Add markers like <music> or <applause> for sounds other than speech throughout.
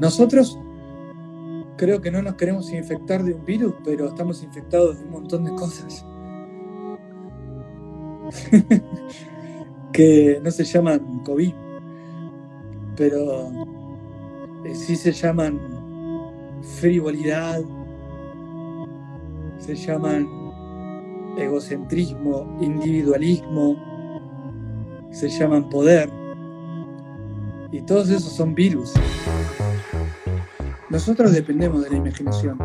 Nosotros creo que no nos queremos infectar de un virus, pero estamos infectados de un montón de cosas. <laughs> que no se llaman COVID, pero eh, sí se llaman frivolidad, se llaman egocentrismo, individualismo, se llaman poder. Y todos esos son virus. Nosotros dependemos de la imaginación.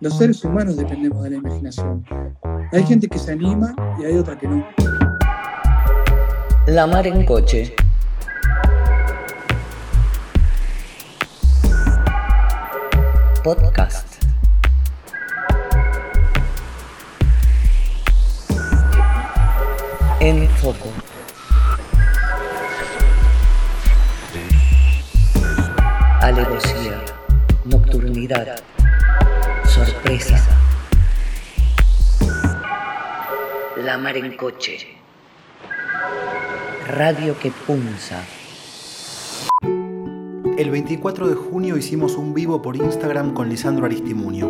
Los seres humanos dependemos de la imaginación. Hay gente que se anima y hay otra que no. La mar en coche. Podcast. En foco. Sorpresa. La mar en coche. Radio que punza. El 24 de junio hicimos un vivo por Instagram con Lisandro Aristimunio.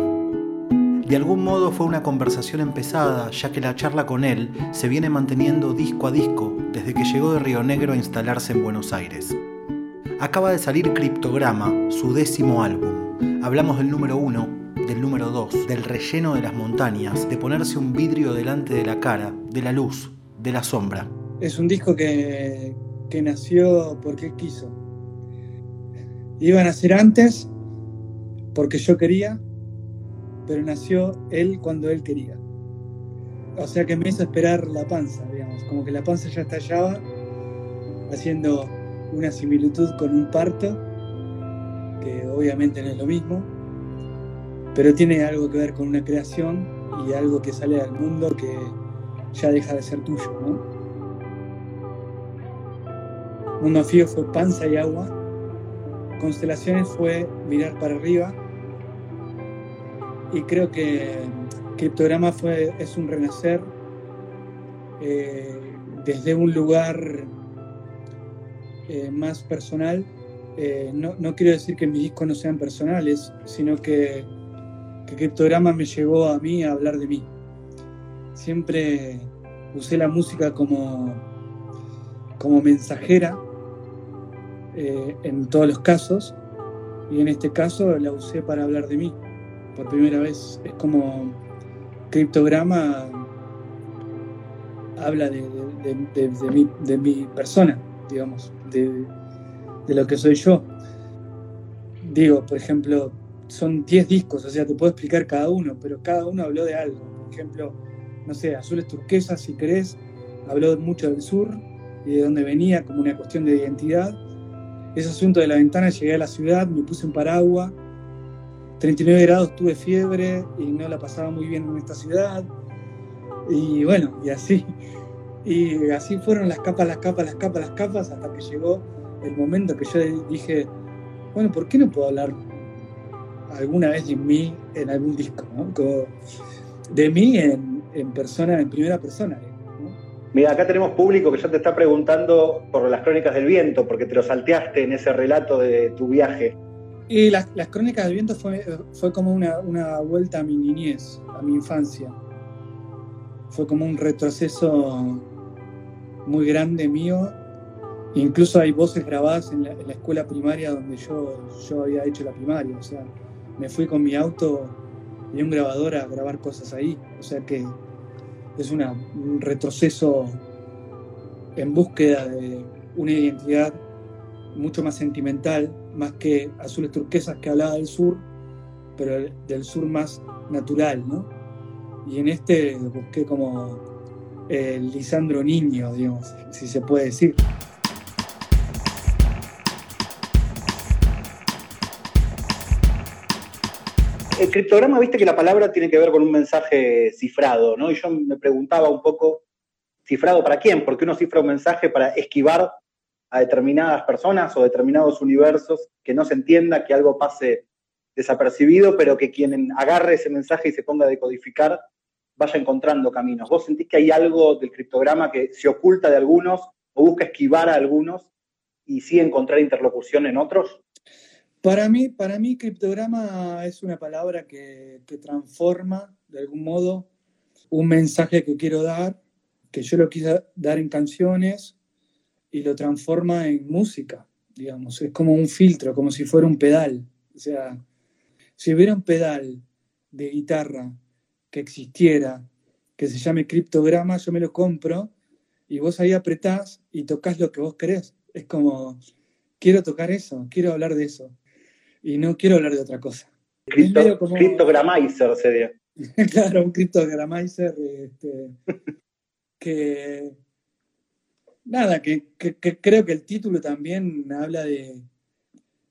De algún modo fue una conversación empezada, ya que la charla con él se viene manteniendo disco a disco desde que llegó de Río Negro a instalarse en Buenos Aires. Acaba de salir Criptograma, su décimo álbum. Hablamos del número uno, del número dos, del relleno de las montañas, de ponerse un vidrio delante de la cara, de la luz, de la sombra. Es un disco que, que nació porque quiso. Iba a nacer antes porque yo quería, pero nació él cuando él quería. O sea que me hizo esperar la panza, digamos, como que la panza ya estallaba, haciendo una similitud con un parto, que obviamente no es lo mismo, pero tiene algo que ver con una creación y algo que sale al mundo que ya deja de ser tuyo, ¿no? Mundo fue panza y agua. Constelaciones fue mirar para arriba. Y creo que Criptograma fue, es un renacer eh, desde un lugar eh, más personal. Eh, no, no, quiero decir que mis discos no sean personales, sino que, que Criptograma me llevó a mí a hablar de mí. Siempre usé la música como, como mensajera eh, en todos los casos y en este caso la usé para hablar de mí por primera vez. Es como criptograma habla de, de, de, mi, de, mi, persona, digamos, de, lo que soy yo. Digo, por ejemplo, son 10 discos, o sea, te puedo explicar cada uno, pero cada uno habló de algo. Por ejemplo, no sé, Azules Turquesas, si querés, habló mucho del sur y de dónde venía, como una cuestión de identidad ese asunto de la ventana, llegué a la ciudad, me puse un paraguas, 39 grados, tuve fiebre y no la pasaba muy bien en esta ciudad. Y bueno, y así. Y así fueron las capas, las capas, las capas, las capas, hasta que llegó el momento que yo dije, bueno, ¿por qué no puedo hablar alguna vez de mí en algún disco? ¿no? de mí en, en, persona, en primera persona. Mira, acá tenemos público que ya te está preguntando por las crónicas del viento, porque te lo salteaste en ese relato de tu viaje. Y las, las crónicas del viento fue, fue como una, una, vuelta a mi niñez, a mi infancia. Fue como un retroceso muy grande mío. Incluso hay voces grabadas en la, escuela primaria donde yo, yo había hecho la primaria. O sea, me fui con mi auto y un grabador a grabar cosas ahí. O sea que es un retroceso en búsqueda de una identidad mucho más sentimental, más que azules turquesas que hablaba del sur, pero del sur más natural, ¿no? Y en este busqué como el Lisandro Niño, digamos, si se puede decir. El criptograma, viste que la palabra tiene que ver con un mensaje cifrado, ¿no? Y yo me preguntaba un poco, ¿cifrado para quién? Porque uno cifra un mensaje para esquivar a determinadas personas o determinados universos, que no se entienda, que algo pase desapercibido, pero que quien agarre ese mensaje y se ponga a decodificar vaya encontrando caminos. ¿Vos sentís que hay algo del criptograma que se oculta de algunos o busca esquivar a algunos y sí encontrar interlocución en otros? Para mí, para mí, criptograma es una palabra que, que transforma de algún modo un mensaje que quiero dar, que yo lo quise dar en canciones y lo transforma en música, digamos. Es como un filtro, como si fuera un pedal. O sea, si hubiera un pedal de guitarra que existiera, que se llame criptograma, yo me lo compro y vos ahí apretás y tocas lo que vos querés. Es como, quiero tocar eso, quiero hablar de eso y no quiero hablar de otra cosa. Cripto, como... Criptogramizer sería. <laughs> claro, un criptogramizer este, <laughs> que, nada, que, creo que el título también habla de,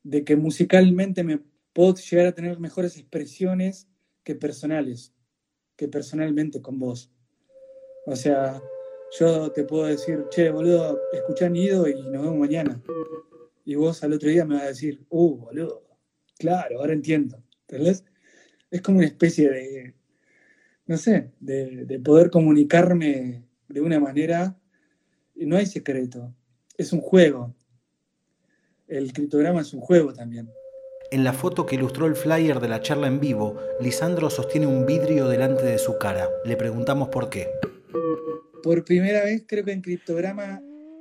de que musicalmente me puedo llegar a tener mejores expresiones que personales, que personalmente con vos. O sea, yo te puedo decir, che, boludo, escuchá Nido y nos vemos mañana. Y vos al otro día me vas a decir, uh, boludo, claro, ahora entiendo. ¿Entendés? Es como una especie de, no sé, de, poder comunicarme de una manera. Y no hay secreto, es un juego. El criptograma es un juego también. En la foto que ilustró el flyer de la charla en vivo, Lisandro sostiene un vidrio delante de su cara. Le preguntamos por qué. Por primera vez creo que en criptograma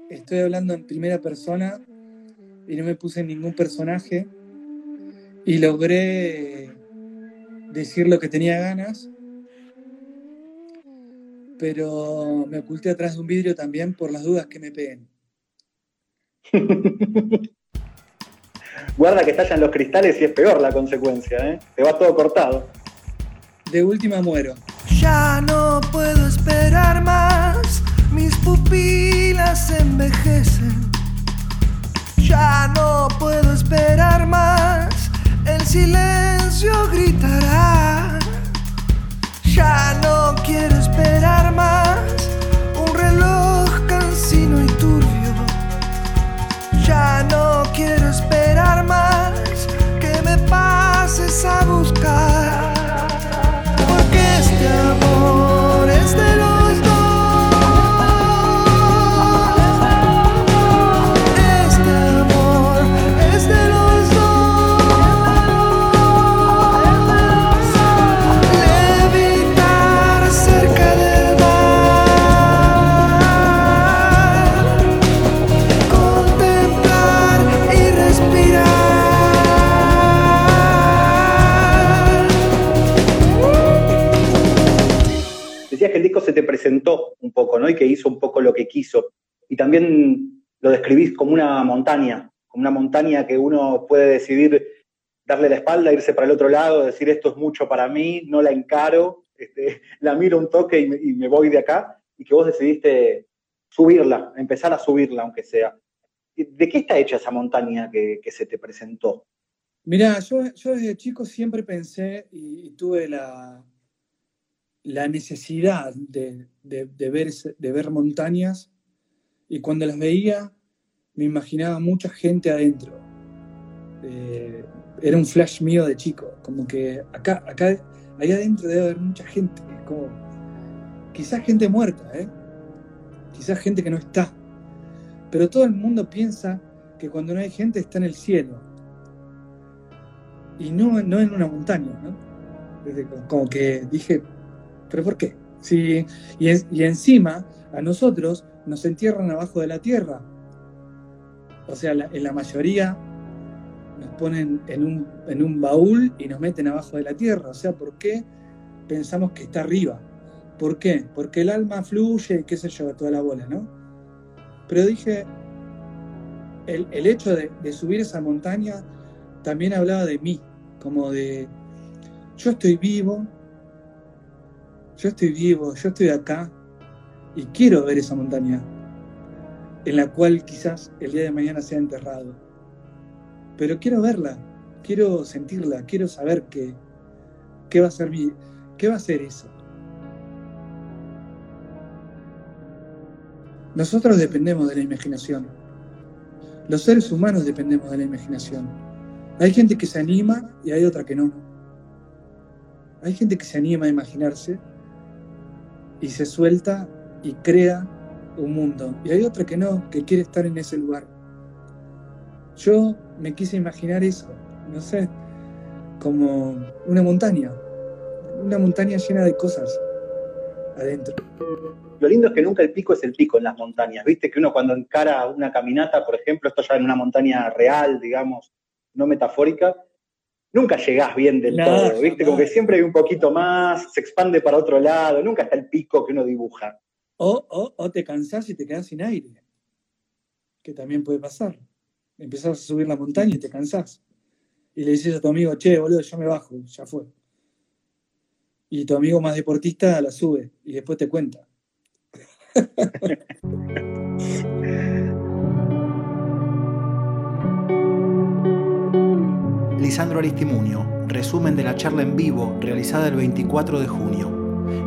estoy hablando en primera persona y no me puse en ningún personaje y logré decir lo que tenía ganas pero me oculté atrás de un vidrio también por las dudas que me peguen. <laughs> Guarda que estallan los cristales y es peor la consecuencia, ¿eh? Te va todo cortado. De última muero. Ya no puedo esperar más, mis pupilas envejecen. Ya no puedo esperar más, el silencio gritará. Ya no quiero esperar más un reloj cansino y turbio. Ya no quiero esperar más que me pases a te presentó un poco, ¿no? Y que hizo un poco lo que quiso. Y también lo describís como una montaña, como una montaña que uno puede decidir darle la espalda, irse para el otro lado, decir esto es mucho para mí, no la encaro, este, <laughs> la miro un toque y me, voy de acá, y que vos decidiste subirla, empezar a subirla, aunque sea. ¿De qué está hecha esa montaña que, se te presentó? Mirá, yo, yo desde chico siempre pensé y tuve la, la necesidad de, ver, de ver montañas y cuando las veía me imaginaba mucha gente adentro. Eh, era un flash mío de chico, como que acá, acá, ahí adentro debe haber mucha gente, como quizás gente muerta, ¿eh? quizás gente que no está, pero todo el mundo piensa que cuando no hay gente está en el cielo y no, no en una montaña, ¿no? Como que dije, ¿Pero por qué? Sí, y, encima a nosotros nos entierran abajo de la tierra. O sea, en la mayoría nos ponen en un, en un baúl y nos meten abajo de la tierra. O sea, ¿por qué pensamos que está arriba? ¿Por qué? Porque el alma fluye y qué sé yo, toda la bola, ¿no? Pero dije, el, hecho de, de, subir esa montaña también hablaba de mí, como de, yo estoy vivo, yo estoy vivo, yo estoy acá y quiero ver esa montaña en la cual quizás el día de mañana sea enterrado. Pero quiero verla, quiero sentirla, quiero saber qué, qué va a ser mi, qué va a ser eso. Nosotros dependemos de la imaginación. Los seres humanos dependemos de la imaginación. Hay gente que se anima y hay otra que no. Hay gente que se anima a imaginarse y se suelta y crea un mundo. Y hay otra que no, que quiere estar en ese lugar. Yo me quise imaginar eso, no sé, como una montaña, una montaña llena de cosas adentro. Lo lindo es que nunca el pico es el pico en las montañas, viste que uno cuando encara una caminata, por ejemplo, esto ya en una montaña real, digamos, no metafórica, nunca llegás bien del todo, viste, como que siempre hay un poquito más, se expande para otro lado, nunca está el pico que uno dibuja. O, o, te cansás y te quedás sin aire, que también puede pasar. Empezás a subir la montaña y te cansás. Y le dices a tu amigo, che, boludo, yo me bajo, ya fue. Y tu amigo más deportista la sube y después te cuenta. <laughs> Lisandro Aristimunio, resumen de la charla en vivo realizada el 24 de junio.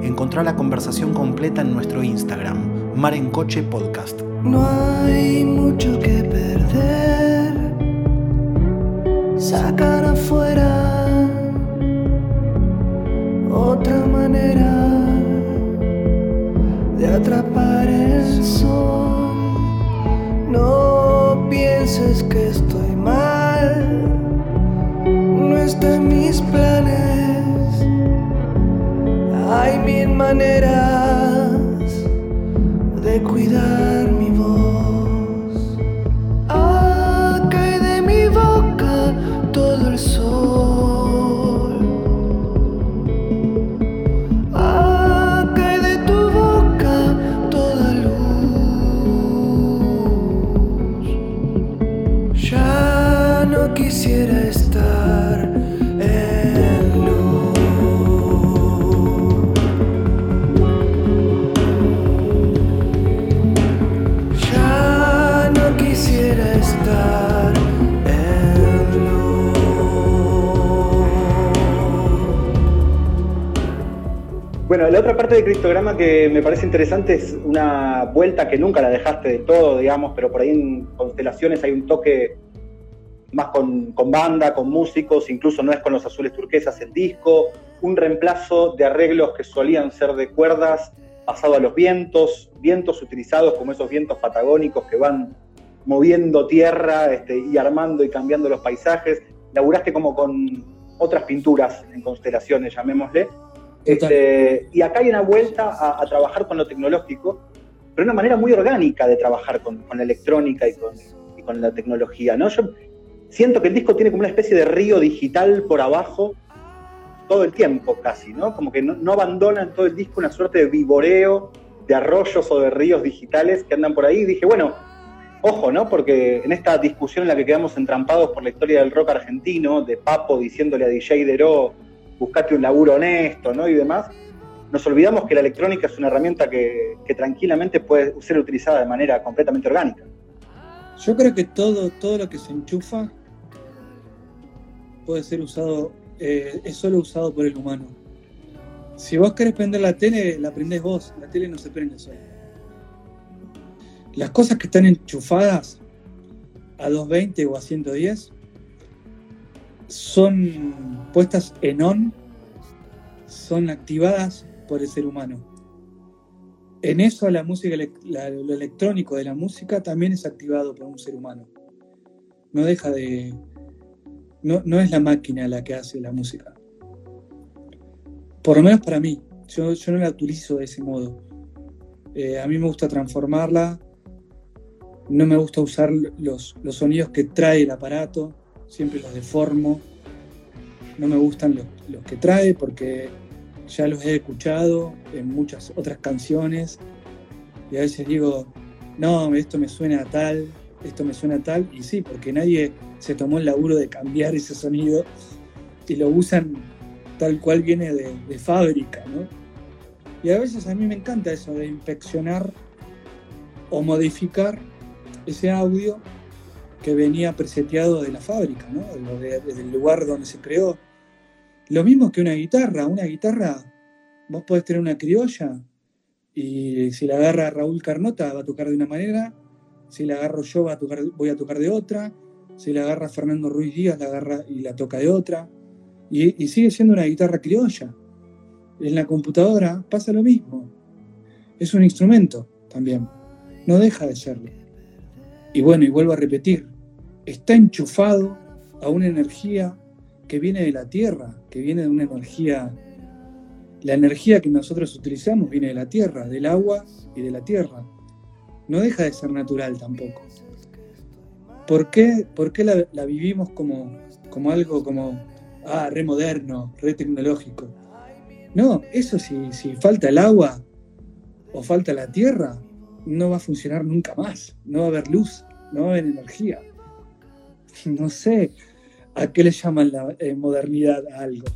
Encontrá la conversación completa en nuestro Instagram, Mar en Coche Podcast. No hay mucho que perder. Sacar afuera otra manera de atrapar el sol. No pienses que está en mis planes. Hay mil maneras de cuidar parte del criptograma que me parece interesante es una vuelta que nunca la dejaste de todo, digamos, pero por ahí en constelaciones hay un toque más con, con banda, con músicos, incluso no es con los azules turquesas el disco, un reemplazo de arreglos que solían ser de cuerdas pasado a los vientos, vientos utilizados como esos vientos patagónicos que van moviendo tierra este, y armando y cambiando los paisajes. Laburaste como con otras pinturas en constelaciones, llamémosle. Este, y acá hay una vuelta a, trabajar con lo tecnológico, pero una manera muy orgánica de trabajar con, la electrónica y con, la tecnología. ¿no? Yo siento que el disco tiene como una especie de río digital por abajo todo el tiempo casi, ¿no? Como que no, no abandona en todo el disco una suerte de viboreo de arroyos o de ríos digitales que andan por ahí. Y dije, bueno, ojo, ¿no? Porque en esta discusión en la que quedamos entrampados por la historia del rock argentino, de Papo diciéndole a DJ Deró, buscate un laburo honesto, ¿no? Y demás, nos olvidamos que la electrónica es una herramienta que, tranquilamente puede ser utilizada de manera completamente orgánica. Yo creo que todo, todo lo que se enchufa puede ser usado, eh, es solo usado por el humano. Si vos querés prender la tele, la prendés vos, la tele no se prende sola. Las cosas que están enchufadas a 220 o a 110 son puestas en on, son activadas por el ser humano. En eso la música, lo electrónico de la música también es activado por un ser humano. No deja de... No, no es la máquina la que hace la música. Por lo menos para mí. Yo, yo no la utilizo de ese modo. Eh, a mí me gusta transformarla. No me gusta usar los, los sonidos que trae el aparato. Siempre los deformo. No me gustan los, los que trae porque ya los he escuchado en muchas otras canciones y a veces digo, no, esto me suena tal, esto me suena tal, y sí, porque nadie se tomó el laburo de cambiar ese sonido y lo usan tal cual viene de, de fábrica, ¿no? Y a veces a mí me encanta eso de inspeccionar o modificar ese audio que venía preseteado de la fábrica, ¿no? De- de- Desde el lugar donde se creó. Lo mismo que una guitarra. Una guitarra, vos podés tener una criolla y si la agarra Raúl Carnota va a tocar de una manera, si la agarro yo va a tocar, voy a tocar de otra, si la agarra Fernando Ruiz Díaz la agarra y la toca de otra. Y sigue siendo una guitarra criolla. En la computadora pasa lo mismo. Es un instrumento también. No deja de serlo. Y bueno, y vuelvo a repetir, está enchufado a una energía que viene de la tierra, que viene de una energía, la energía que nosotros utilizamos viene de la tierra, del agua y de la tierra. No deja de ser natural tampoco. ¿Por qué, por qué la, vivimos como, como algo como, ah, re moderno, re tecnológico? No, eso si, si falta el agua o falta la tierra, no va a funcionar nunca más. No va a haber luz, no va a haber energía. No sé a qué le llaman la eh, modernidad a algo.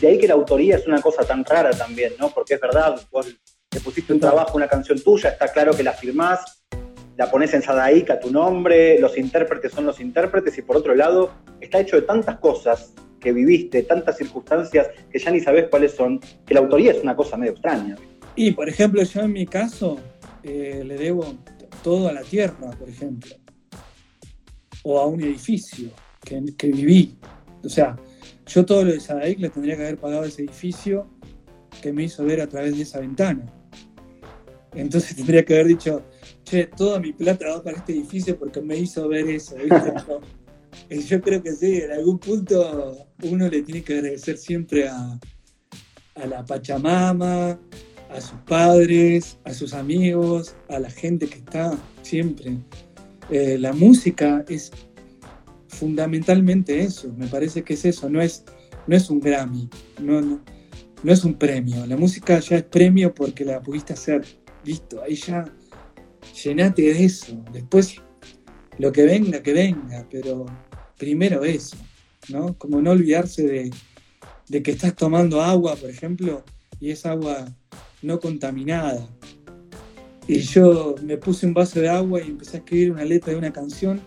De ahí que la autoría es una cosa tan rara también, ¿no? Porque es verdad, vos le pusiste un trabajo, una canción tuya, está claro que la firmás, la pones en Sadaika tu nombre, los intérpretes son los intérpretes, y por otro lado, está hecho de tantas cosas que viviste, tantas circunstancias que ya ni sabes cuáles son, que la autoría es una cosa medio extraña. Y, por ejemplo, yo en mi caso eh, le debo todo a la tierra, por ejemplo, o a un edificio que, que viví. O sea, yo todo lo de Sadaik le tendría que haber pagado a ese edificio que me hizo ver a través de esa ventana. Entonces <laughs> tendría que haber dicho, che, toda mi plata va para este edificio porque me hizo ver eso. ¿viste? <laughs> Yo, eh, yo creo que sí, en algún punto uno le tiene que agradecer siempre a, a la Pachamama, a sus padres, a sus amigos, a la gente que está siempre. Eh, la música es fundamentalmente eso, me parece que es eso, no es, no es un Grammy, no, no, no es un premio. La música ya es premio porque la pudiste hacer, listo, ahí ya llenate de eso. Después lo que venga, que venga, pero primero eso, ¿no? Como no olvidarse de, de que estás tomando agua, por ejemplo, y es agua no contaminada. Y yo me puse un vaso de agua y empecé a escribir una letra de una canción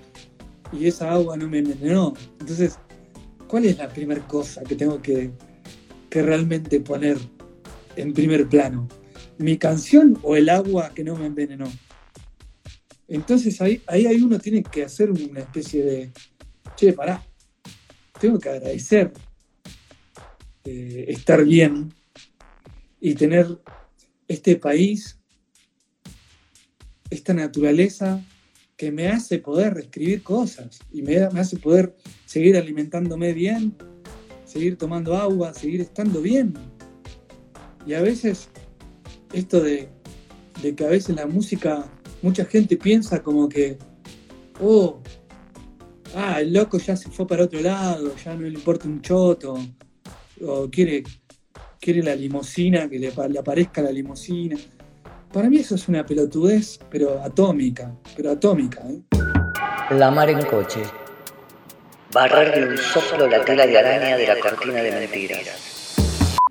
y esa agua no me envenenó. Entonces, ¿cuál es la primera cosa que tengo que, que realmente poner en primer plano? ¿Mi canción o el agua que no me envenenó? Entonces ahí, ahí uno tiene que hacer una especie de, che, pará, tengo que agradecer eh, estar bien y tener este país, esta naturaleza que me hace poder escribir cosas y me, hace poder seguir alimentándome bien, seguir tomando agua, seguir estando bien. Y a veces esto de, de que a veces la música, mucha gente piensa como que, oh, ah, el loco ya se fue para otro lado, ya no le importa un choto, o quiere, quiere la limusina, que le, pa- le aparezca la limusina. Para mí eso es una pelotudez, pero atómica, pero atómica. ¿eh? La mar en coche. Barrer de un soplo la tela de araña de la cortina de mentiras.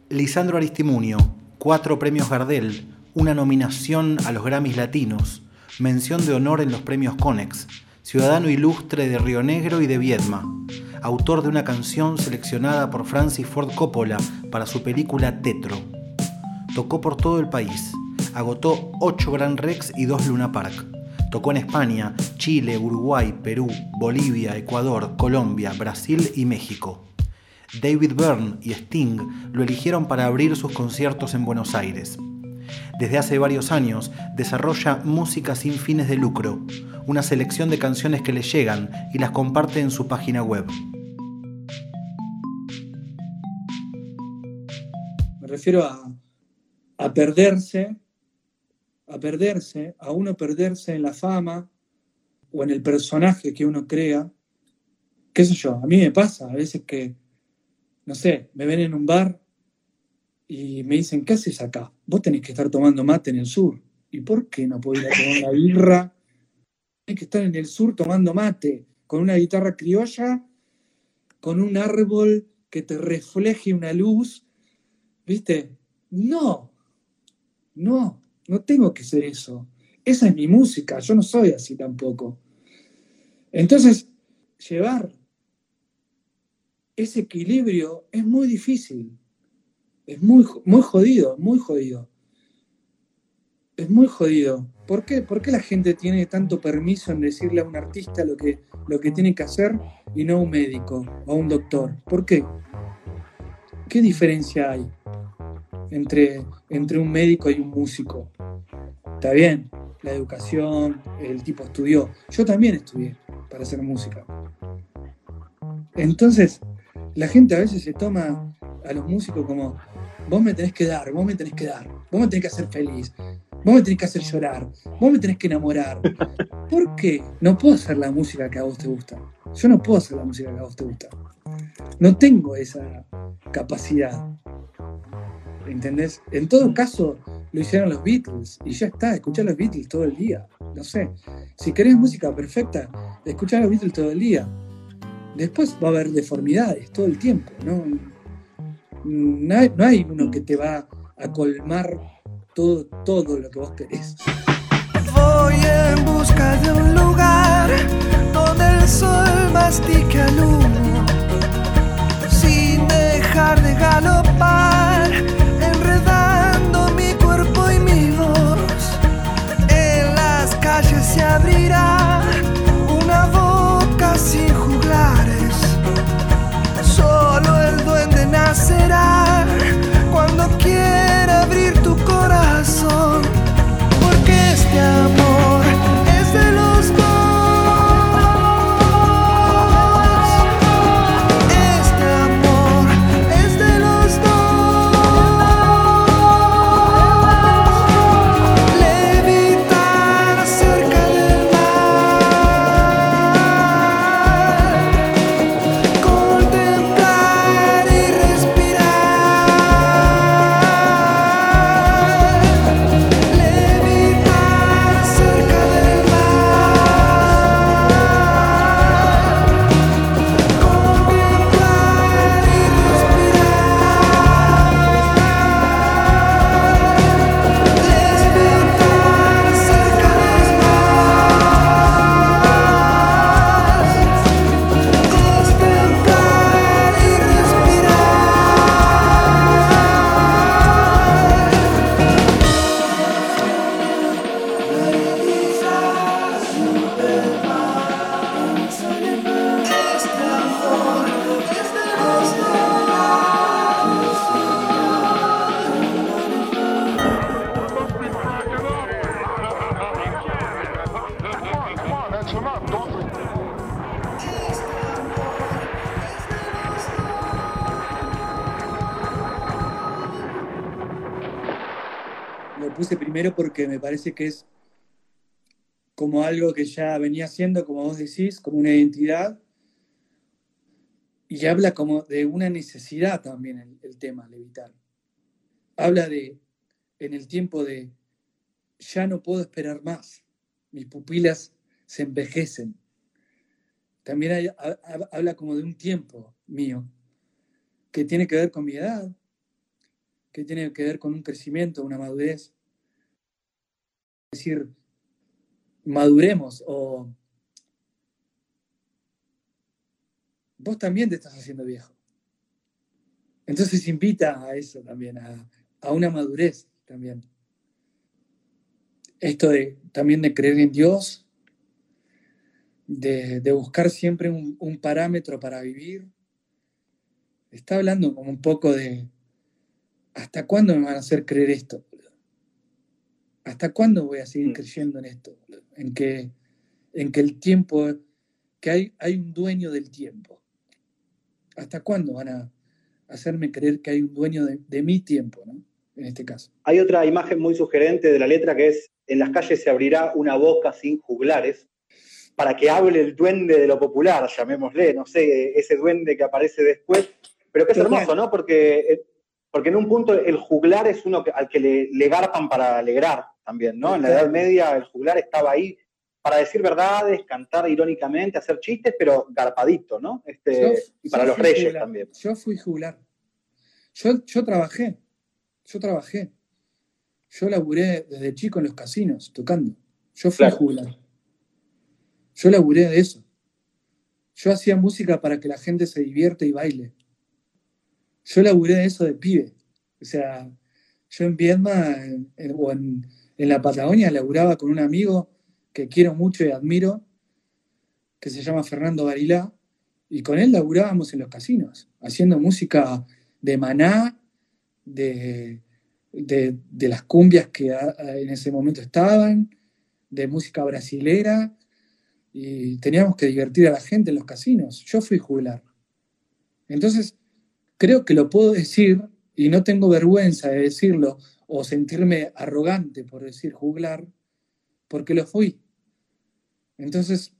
Lisandro Aristimunio, cuatro premios Gardel, una nominación a los Grammys Latinos, mención de honor en los premios Conex, ciudadano ilustre de Río Negro y de Viedma, autor de una canción seleccionada por Francis Ford Coppola para su película Tetro. Tocó por todo el país, agotó 8 Grand Rex y 2 Luna Park. Tocó en España, Chile, Uruguay, Perú, Bolivia, Ecuador, Colombia, Brasil y México. David Byrne y Sting lo eligieron para abrir sus conciertos en Buenos Aires. Desde hace varios años desarrolla Música sin fines de lucro, una selección de canciones que le llegan y las comparte en su página web. Me refiero a, a perderse, a perderse, a uno perderse en la fama o en el personaje que uno crea. ¿Qué sé yo? A mí me pasa a veces que, no sé, me ven en un bar y me dicen, ¿qué haces acá? Vos tenés que estar tomando mate en el sur. ¿Y por qué no podés ir a tomar una birra? Tenés que estar en el sur tomando mate, con una guitarra criolla, con un árbol que te refleje una luz. ¿Viste? No, no, no tengo que ser eso. Esa es mi música, yo no soy así tampoco. Entonces, llevar ese equilibrio es muy difícil. Es muy, muy jodido, muy jodido. Es muy jodido. ¿Por qué? ¿Por qué la gente tiene tanto permiso en decirle a un artista lo que, lo que tiene que hacer y no a un médico o a un doctor? ¿Por qué? ¿Qué diferencia hay entre, entre un médico y un músico? Está bien, la educación, el tipo estudió. Yo también estudié para hacer música. Entonces, la gente a veces se toma a los músicos como, vos me tenés que dar, vos me tenés que dar, vos me tenés que hacer feliz, vos me tenés que hacer llorar, vos me tenés que enamorar. ¿Por qué? No puedo hacer la música que a vos te gusta. Yo no puedo hacer la música que a vos te gusta. No tengo esa capacidad. ¿Entendés? En todo caso, lo hicieron los Beatles y ya está, escuchar los Beatles todo el día. No sé. Si querés música perfecta, escuchar los Beatles todo el día. Después va a haber deformidades todo el tiempo, ¿no? No hay, no hay uno que te va a colmar todo, todo lo que vos querés. Voy en busca de un lugar primero porque me parece que es como algo que ya venía siendo, como vos decís, como una identidad. Y habla como de una necesidad también el, el tema, levitar. Habla de, en el tiempo de, ya no puedo esperar más. Mis pupilas se envejecen. También habla como de un tiempo mío, que tiene que ver con mi edad, que tiene que ver con un crecimiento, una madurez. Decir, maduremos o vos también te estás haciendo viejo. Entonces invita a eso también, a, a una madurez también. Esto de también de creer en Dios, de, de buscar siempre un, un parámetro para vivir. Está hablando como un poco de ¿hasta cuándo me van a hacer creer esto? ¿Hasta cuándo voy a seguir Mm. creyendo en esto? En que, en que el tiempo, que hay, hay un dueño del tiempo. ¿Hasta cuándo van a hacerme creer que hay un dueño de, de mi tiempo, ¿no? En este caso. Hay otra imagen muy sugerente de la letra que es, en las calles se abrirá una boca sin juglares para que hable el duende de lo popular, llamémosle, no sé, ese duende que aparece después, pero que es hermoso, ¿no? Porque, eh, porque en un punto el juglar es uno al que le, le garpan para alegrar también, ¿no? En la. Edad Media el juglar estaba ahí para decir verdades, cantar irónicamente, hacer chistes, pero garpadito, ¿no? Este, Yo- y para los reyes jugular. también. Yo fui jugular. Yo, yo trabajé. Yo trabajé. Yo laburé desde chico en los casinos, tocando. Yo fui Claro. jugular. Yo laburé de eso. Yo hacía música para que la gente se divierte y baile. Yo laburé de eso de pibe. O sea, yo en Viedma en- en- o en, en la Patagonia laburaba con un amigo que quiero mucho y admiro, que se llama Fernando Barilá, y con él laburábamos en los casinos, haciendo música de maná, de, de, de las cumbias que en ese momento estaban, de música brasilera, y teníamos que divertir a la gente en los casinos. Yo fui jugular. Entonces, creo que lo puedo decir y no tengo vergüenza de decirlo o sentirme arrogante por decir juglar, porque lo fui. Entonces,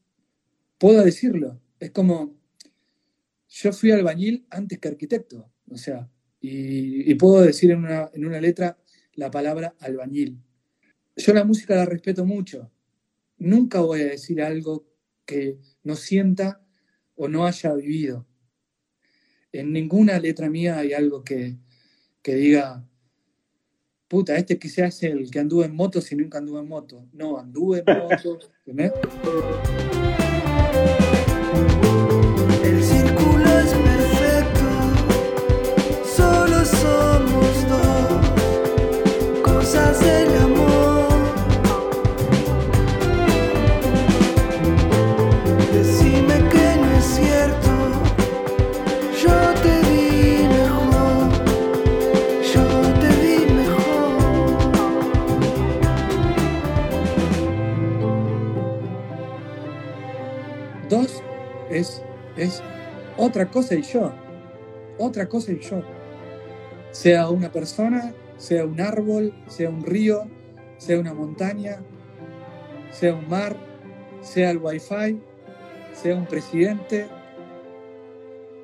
puedo decirlo. Es como, yo fui albañil antes que arquitecto, o sea, y, puedo decir en una, en una letra la palabra albañil. Yo la música la respeto mucho. Nunca voy a decir algo que no sienta o no haya vivido. En ninguna letra mía hay algo que, que diga, puta, este quizás es el que anduvo en moto si nunca anduvo en moto. No, anduve en moto. Otra cosa y yo. Otra cosa y yo. Sea una persona, sea un árbol, sea un río, sea una montaña, sea un mar, sea el wifi, sea un presidente.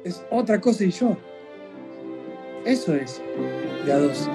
Es otra cosa y yo. Eso es de a dos.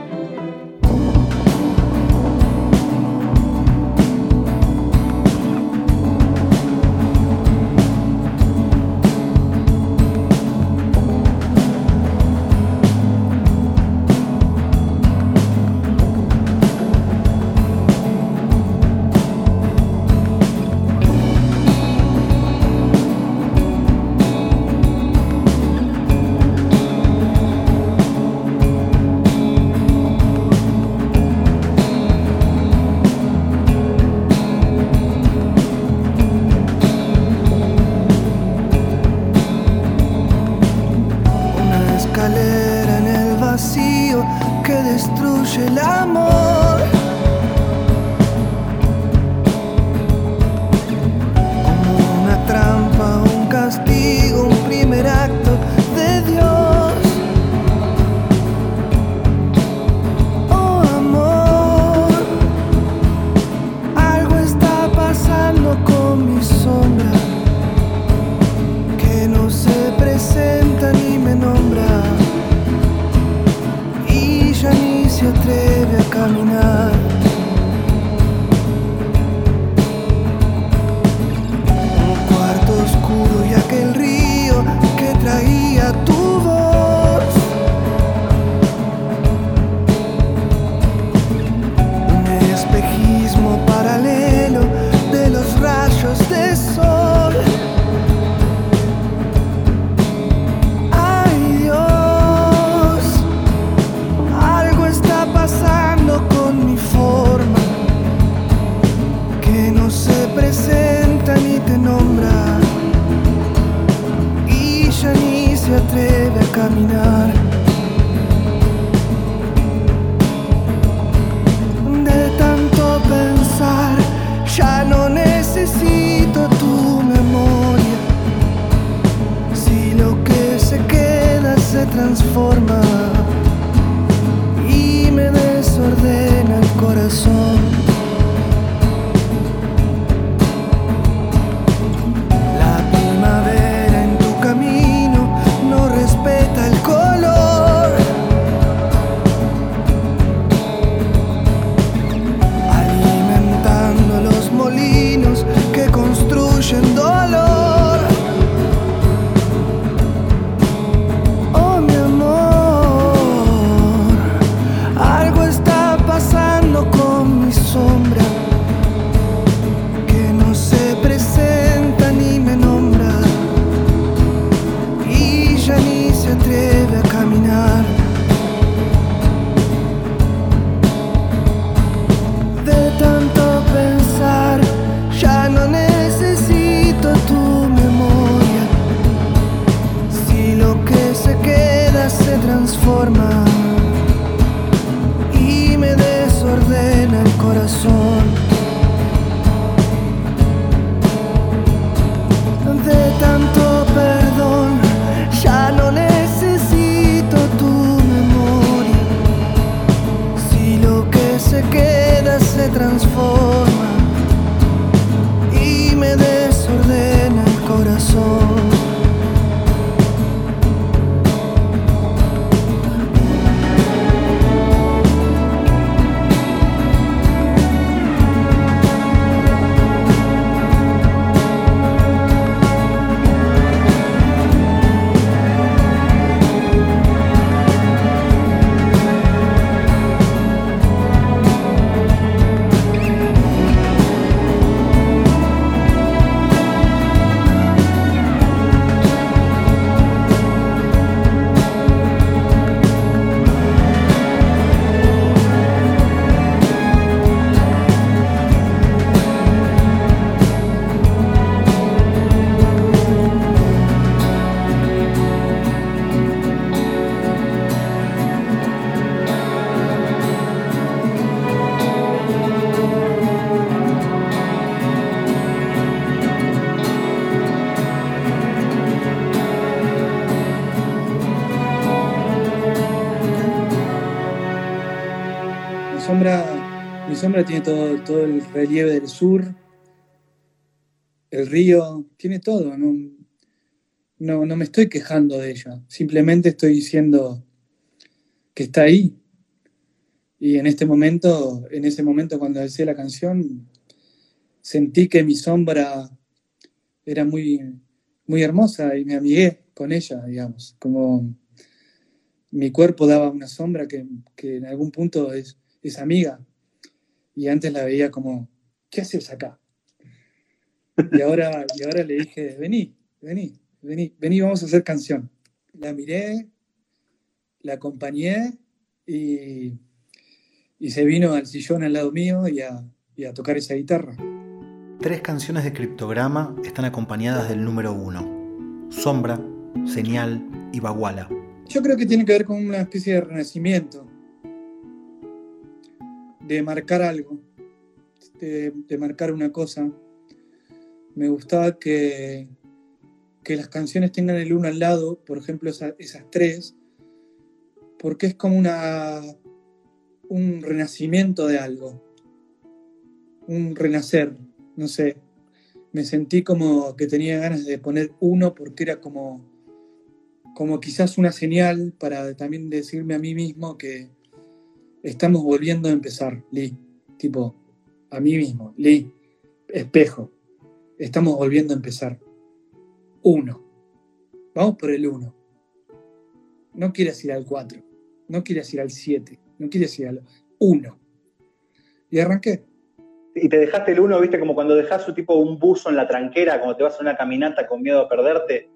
Sombra, tiene todo, todo el relieve del sur, el río, tiene todo. No, no, me estoy quejando de ella, simplemente estoy diciendo que está ahí. Y en este momento, en ese momento cuando hice la canción, sentí que mi sombra era muy, muy hermosa y me amigué con ella, digamos, como mi cuerpo daba una sombra que, en algún punto es, es amiga. Y antes la veía como, ¿qué haces acá? Y ahora, y ahora le dije, vení, vení, vení, vení, vamos a hacer canción. La miré, la acompañé y, y se vino al sillón al lado mío y a, y a tocar esa guitarra. Tres canciones de Criptograma están acompañadas del número uno. Sombra, Señal y Baguala. Yo creo que tiene que ver con una especie de renacimiento, de marcar algo, de, marcar una cosa. Me gustaba que, que las canciones tengan el uno al lado, por ejemplo, esas tres, porque es como una, un renacimiento de algo, un renacer, no sé. Me sentí como que tenía ganas de poner uno porque era como, como quizás una señal para también decirme a mí mismo que estamos volviendo a empezar, Lee. Tipo, a mí mismo, Lee, espejo, estamos volviendo a empezar. Uno. Vamos por el uno. No quieres ir al cuatro, no quieres ir al siete, no quieres ir al uno. Y arranqué. Y te dejaste el uno, viste, como cuando dejas un tipo un buzo en la tranquera, cuando te vas a una caminata con miedo a perderte.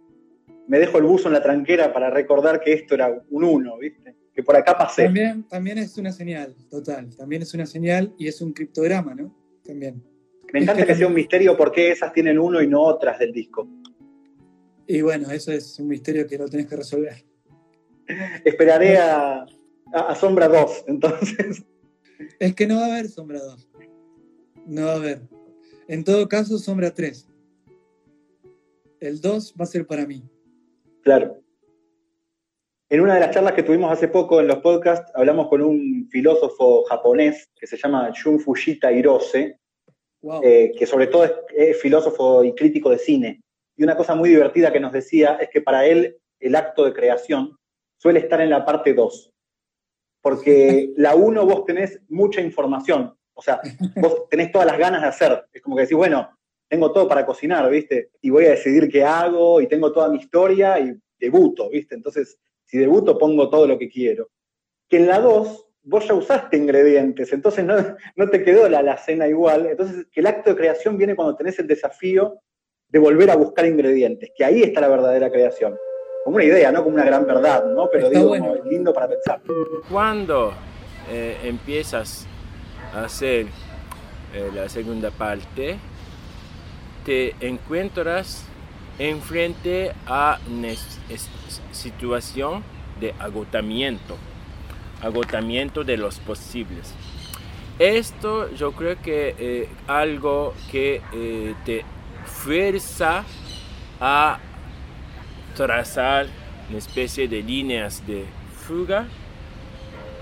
Me dejo el buzo en la tranquera para recordar que esto era un uno, viste, que por acá pasé. También, también es una señal, total. También es una señal y es un criptograma, ¿no? También. Me encanta que, sea un misterio por qué esas tienen uno y no otras del disco. Y bueno, eso es un misterio que lo tenés que resolver. Esperaré a, a, Sombra 2, entonces. Es que no va a haber Sombra 2. No va a haber. En todo caso, Sombra 3. El 2 va a ser para mí. Claro. En una de las charlas que tuvimos hace poco en los podcasts, hablamos con un filósofo japonés que se llama Shun Fujita Hirose, eh, que sobre todo es, filósofo y crítico de cine. Y una cosa muy divertida que nos decía es que para él el acto de creación suele estar en la parte 2. Porque <laughs> la 1 vos tenés mucha información, o sea, vos tenés todas las ganas de hacer. Es como que decís, bueno, tengo todo para cocinar, ¿viste? Y voy a decidir qué hago, y tengo toda mi historia, y debuto, ¿viste? Entonces, si debuto, pongo todo lo que quiero. Que en la 2, vos ya usaste ingredientes, entonces no, no te quedó la, la cena igual. Entonces, que el acto de creación viene cuando tenés el desafío de volver a buscar ingredientes, que ahí está la verdadera creación. Como una idea, no como una gran verdad, ¿no? Pero digo, lindo para pensar. Cuando eh, empiezas a hacer eh, la segunda parte, te encuentras enfrente a una situación de agotamiento, agotamiento de los posibles. Esto yo creo que eh, algo que eh, te fuerza a trazar una especie de líneas de fuga.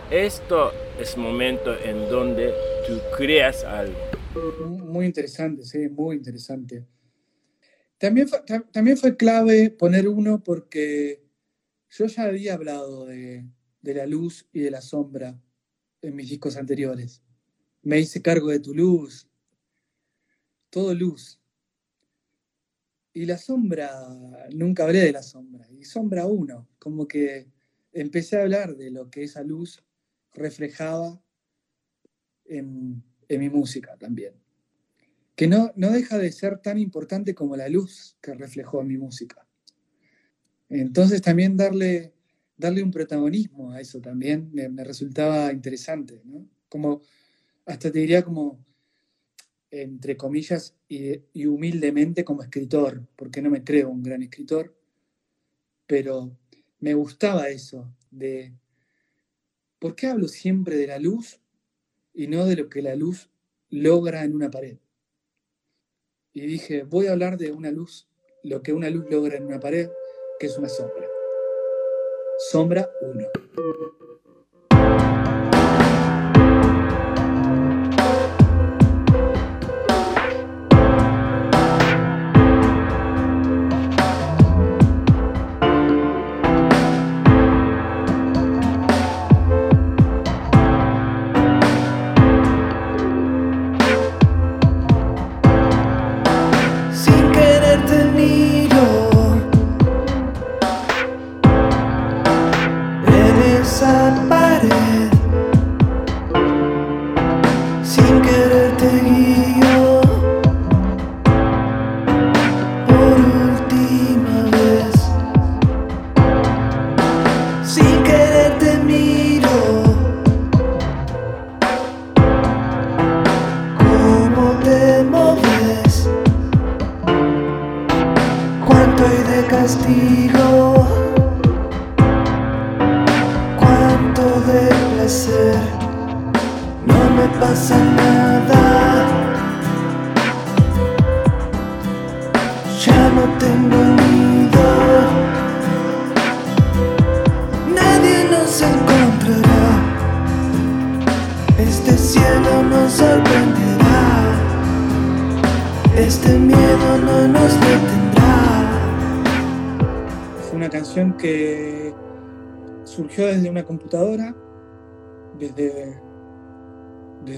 Esto es momento en donde tú creas algo. Muy interesante, sí, muy interesante. También fue, también fue clave poner uno porque yo ya había hablado de, de la luz y de la sombra en mis discos anteriores. Me hice cargo de tu luz, todo luz. Y la sombra, nunca hablé de la sombra. Y sombra uno, como que empecé a hablar de lo que esa luz reflejaba en, mi música también. Que no, no deja de ser tan importante como la luz que reflejó mi música. Entonces también darle, darle un protagonismo a eso también me, resultaba interesante. Como, hasta te diría como entre comillas, y, humildemente como escritor, porque no me creo un gran escritor, pero me gustaba eso, de ¿por qué hablo siempre de la luz y no de lo que la luz logra en una pared? Y dije, voy a hablar de una luz, lo que una luz logra en una pared, que es una sombra. Sombra 1.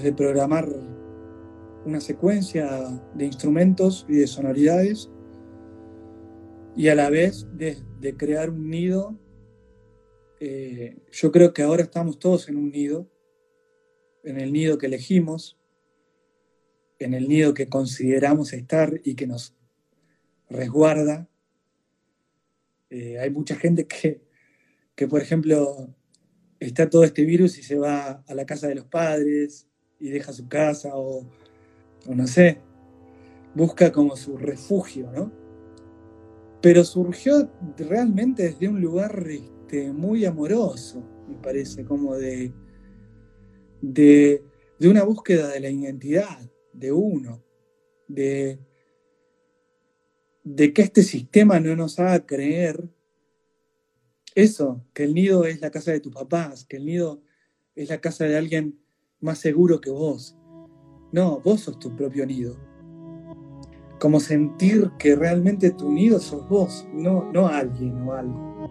Desde programar una secuencia de instrumentos y de sonoridades, y a la vez de, crear un nido. Eh, yo creo que ahora estamos todos en un nido, en el nido que elegimos, en el nido que consideramos estar y que nos resguarda. Eh, hay mucha gente que, que, por ejemplo, está todo este virus y se va a la casa de los padres y deja su casa o, o no sé, busca como su refugio, ¿no? Pero surgió realmente desde un lugar este, muy amoroso, me parece, como de, de, de una búsqueda de la identidad de uno, de, de que este sistema no nos haga creer eso, que el nido es la casa de tus papás, que el nido es la casa de alguien más seguro que vos. No, vos sos tu propio nido. Como sentir que realmente tu nido sos vos, no, no alguien o algo.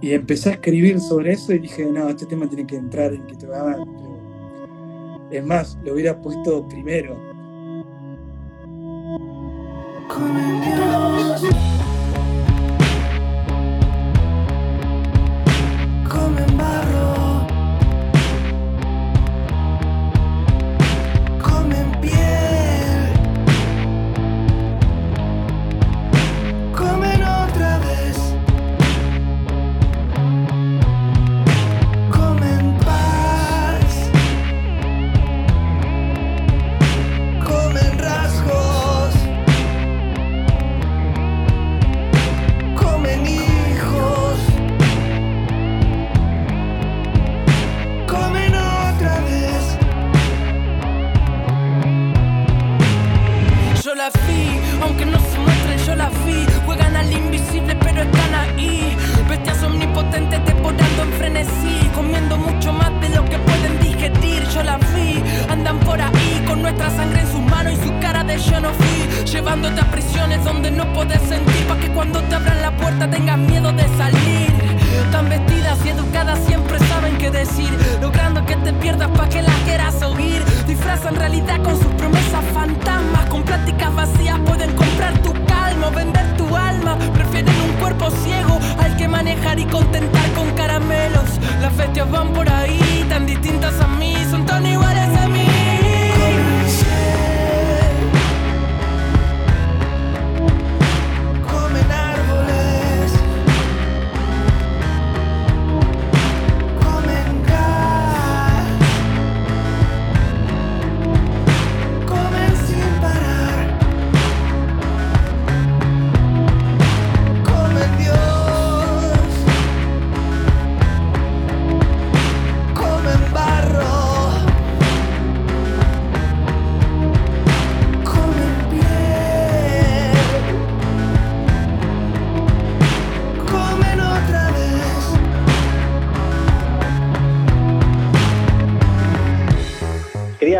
Y empecé a escribir sobre eso y dije, no, este tema tiene que entrar en que te va a... Es más, lo hubiera puesto primero. Come Dios.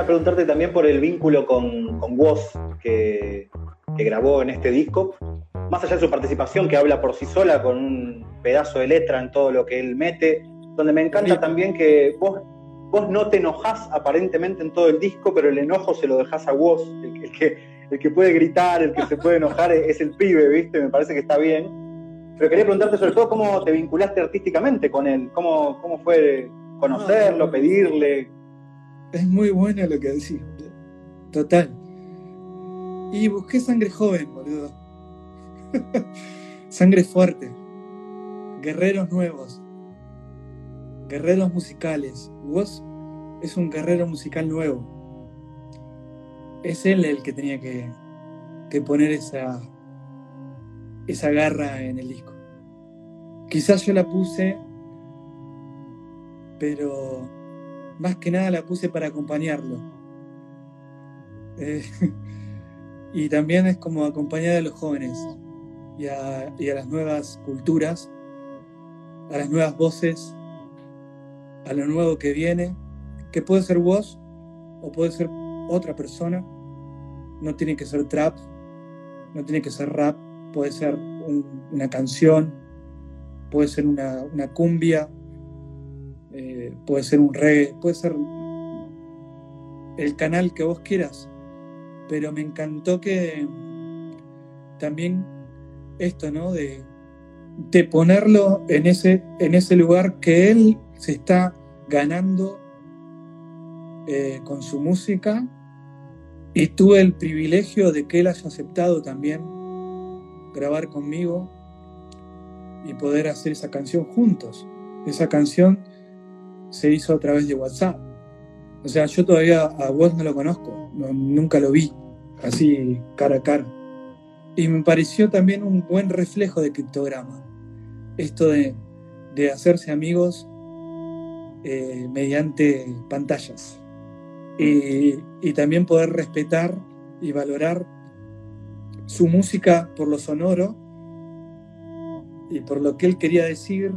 Preguntarte también por el vínculo con, con Woz que, que grabó en este disco. Más allá de su participación, que habla por sí sola, con un pedazo de letra en todo lo que él mete, donde me encanta Sí. también que vos, vos no te enojás aparentemente en todo el disco, pero el enojo se lo dejás a Woz. El, que- el que, el que puede gritar, el que se puede enojar es el pibe, ¿viste? Me parece que está bien. Pero quería preguntarte sobre todo cómo te vinculaste artísticamente con él, cómo, cómo fue conocerlo, pedirle. Es muy bueno lo que decís. Total. Y busqué sangre joven, boludo. <laughs> sangre fuerte. Guerreros nuevos. Guerreros musicales. Vos es un guerrero musical nuevo. Es él el que tenía que, que poner esa, esa garra en el disco. Quizás yo la puse, pero más que nada la puse para acompañarlo. Eh, <laughs> y también es como acompañar a los jóvenes y a, las nuevas culturas, a las nuevas voces, a lo nuevo que viene, que puede ser vos o puede ser otra persona. No tiene que ser trap, no tiene que ser rap, puede ser un- una canción, puede ser una cumbia, eh, puede ser un reggae, puede ser el canal que vos quieras. Pero me encantó que también esto, ¿no? De, de ponerlo en ese, en ese lugar que él se está ganando eh, con su música y tuve el privilegio de que él haya aceptado también grabar conmigo y poder hacer esa canción juntos. Esa canción se hizo a través de WhatsApp. O sea, yo todavía a vos no lo conozco, no- nunca lo vi así cara a cara. Y me pareció también un buen reflejo de criptograma. Esto de, de hacerse amigos eh, mediante pantallas. Y, y también poder respetar y valorar su música por lo sonoro y por lo que él quería decir.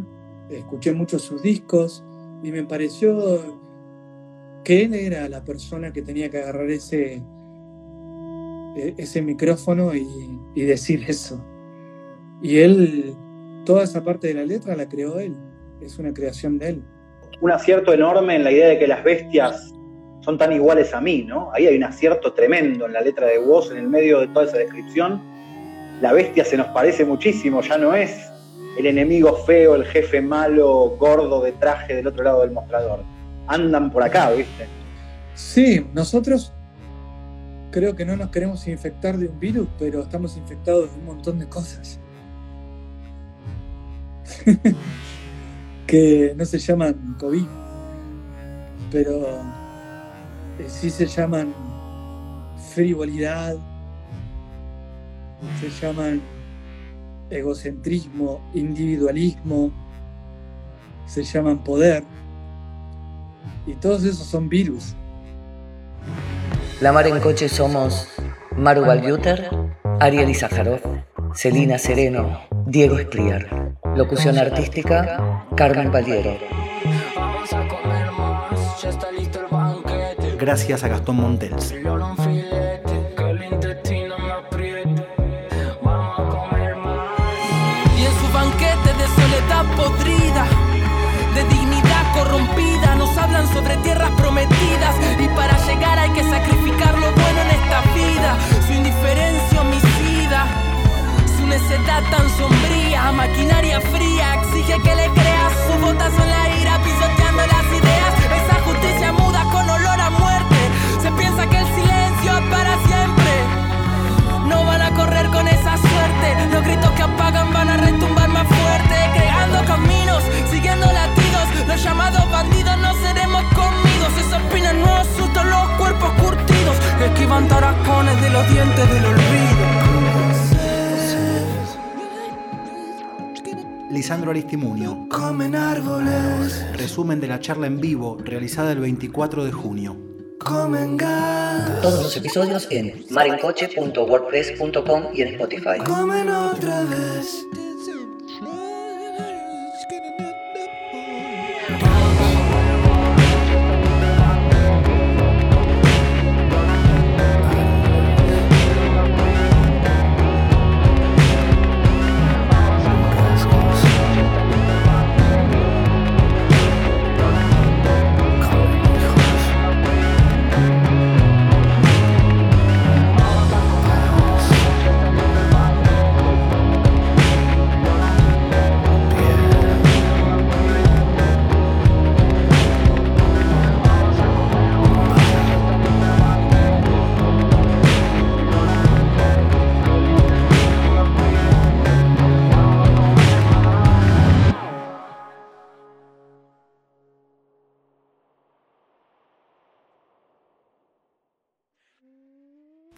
Escuché mucho sus discos y me pareció que él era la persona que tenía que agarrar ese, e- ese micrófono y, y decir eso. Y él, toda esa parte de la letra la creó él, es una creación de él. Un acierto enorme en la idea de que las bestias son tan iguales a mí, ¿no? Ahí hay un acierto tremendo en la letra de vos, en el medio de toda esa descripción. La bestia se nos parece muchísimo, ya no es el enemigo feo, el jefe malo, gordo de traje del otro lado del mostrador. Andan por acá, ¿viste? Sí, nosotros creo que no nos queremos infectar de un virus, pero estamos infectados de un montón de cosas. <laughs> que no se llaman COVID, pero eh, sí se llaman frivolidad, se llaman egocentrismo, individualismo, se llaman poder, y todos esos son virus. La Mar en Coche somos Maru Balbuter, Ariel Izajarov, Celina Sereno, Diego Espriar. Locución artística, Carmen Valiero. Vamos a comer más, ya está listo el banquete. Gracias a Gastón Montels. Su necedad tan sombría, maquinaria fría, exige que le creas su botazo en la ira, pisoteando las ideas. Esa justicia muda con olor a muerte. Se piensa que el silencio es para siempre. No van a correr con esa suerte. Los gritos que apagan van a retumbar más fuerte. Creando caminos, siguiendo latidos. Los llamados bandidos no seremos comidos. Esos pinos nuevos sustos, los cuerpos curtidos. Esquivan taracones de los dientes del olvido. Lisandro Aristimunio. Comen árboles, Resumen de la charla en vivo realizada el 24 de junio. comen gas, Todos los episodios en marencoche.wordpress.com y en Spotify. comen otra vez.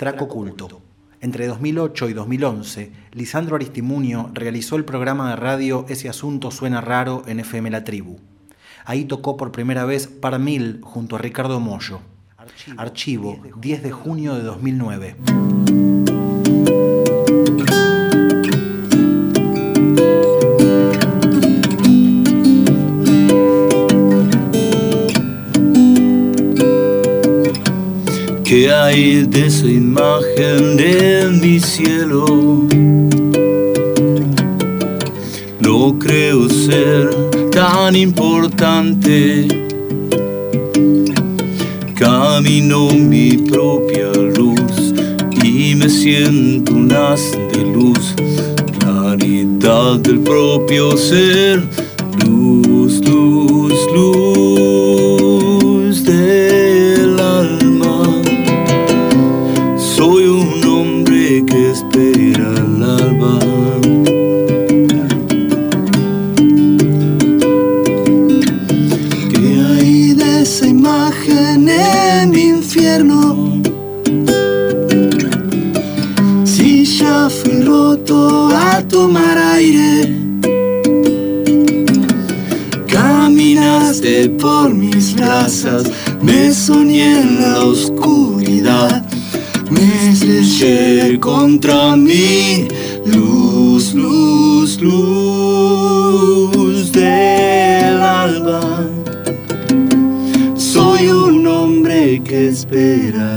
Track Oculto. Entre 2008 y 2011, Lisandro Aristimunio realizó el programa de radio Ese Asunto Suena Raro en FM La Tribu. Ahí tocó por primera vez Par Mil junto a Ricardo Mollo. Archivo, 10 de junio de 2009. ¿Qué hay de esa imagen de mi cielo? No creo ser tan importante. Camino mi propia luz y me siento un haz de luz, claridad del propio ser, luz, luz, luz me soñé en la oscuridad, me estrellé contra mí, luz, luz, luz del alba. Soy un hombre que espera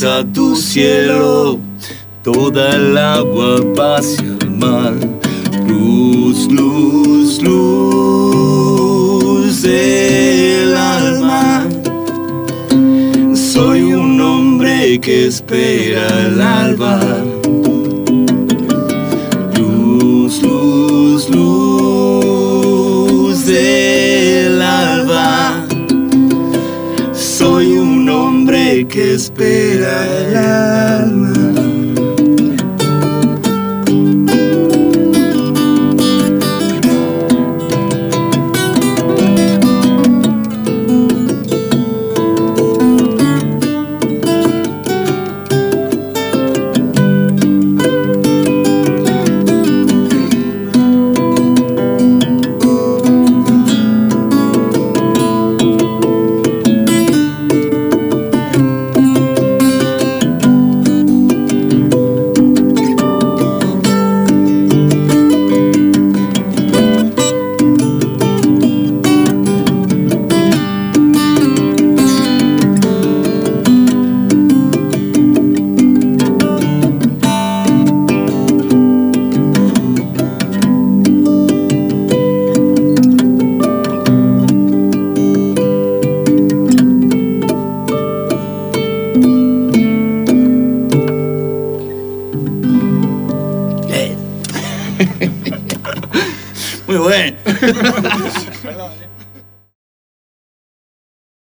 interesa tu cielo. Toda el agua hacia el mar. Luz, luz, luz del alma. Soy un hombre que espera el alba. Espera el alma.